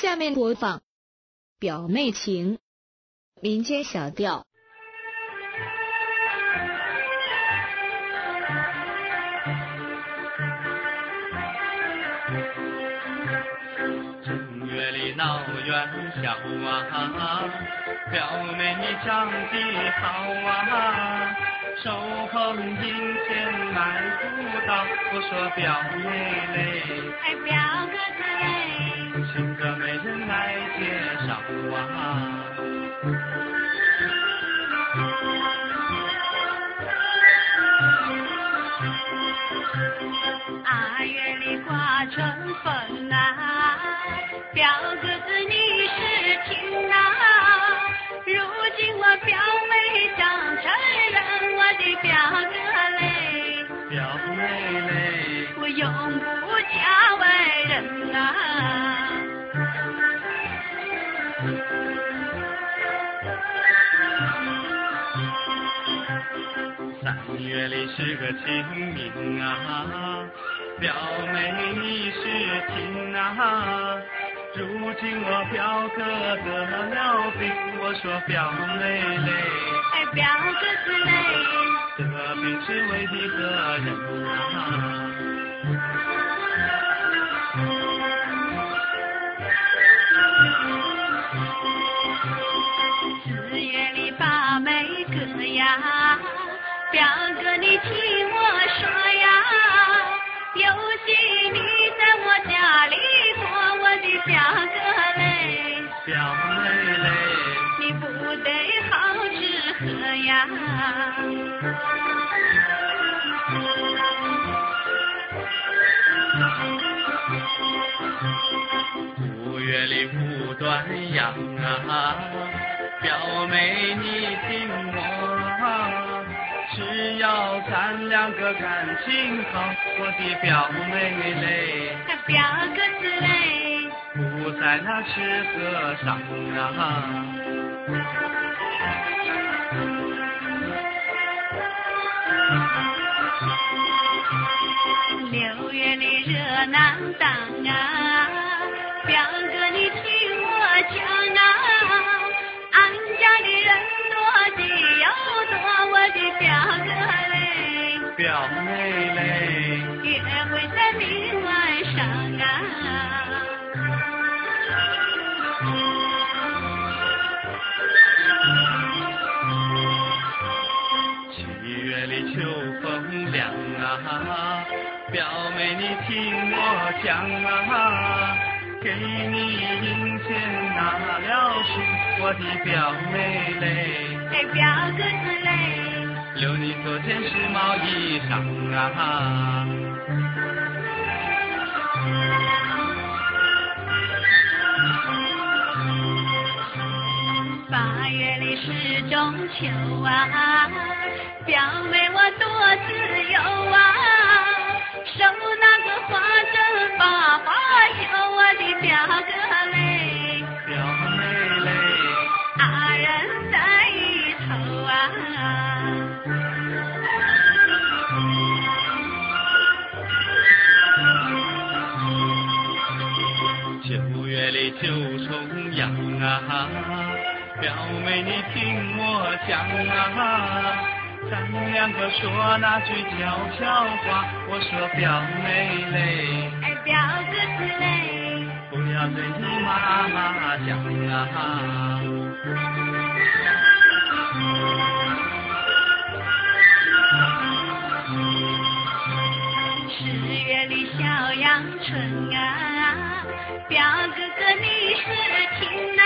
下面播放《表妹情》民间小调。正月里闹元宵啊，表妹你长得好啊，手捧银钱买不到，我说表妹嘞，哎，表哥子嘞，请个媒人来介绍啊。二月里刮春风啊，的表哥嘞，表妹嘞，我永不嫁外人啊。三月里是个清明啊，表妹你是听啊。如今我表哥得了病，我说表妹嘞，哎，表哥子嘞，得病是为的何人啊？四月里把妹哥呀，表哥你听我说呀，有心你在我家里做，我的表哥嘞，表妹嘞，你不得好呀。五月里不端阳啊，表妹你听我，只要咱两个感情好，我的表妹嘞，哎，表哥子嘞，不在那吃喝上啊。难当啊，表哥你听我讲啊，俺家的人多的有多，我的表哥嘞，表妹嘞，约会在明晚上啊。七月里秋风凉啊，表妹你听我讲啊，给你银钱拿了去，我的表妹嘞，哎，表哥子嘞，留你做件时髦衣裳啊。八月里是中秋啊，月里九重阳啊，表妹你听我讲啊，咱两个说那句悄悄话，我说表妹嘞，哎，表哥子嘞，不要对你妈妈讲啊。哥哥你是听啊，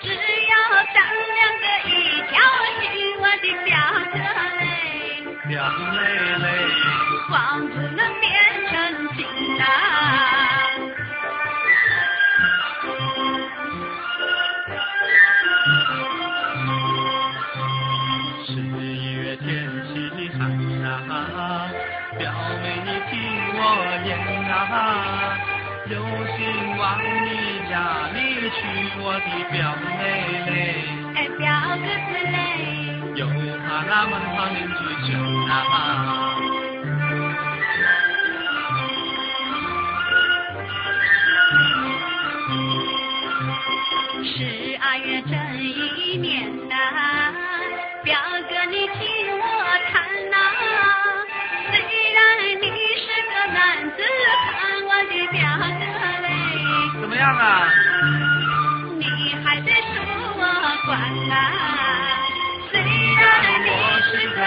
只要咱两个一条心，我的表哥嘞，表妹嘞，光不能变成亲啊。十一月天气寒啊，表妹你听我言啊，有心往你家里去，我的表妹嘞，哎，表哥子嘞，又怕那门旁邻居争啊。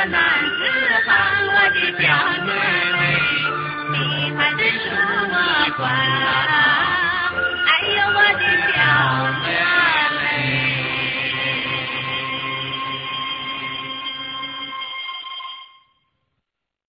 男子汉，我的小妹妹，你还是说我乖。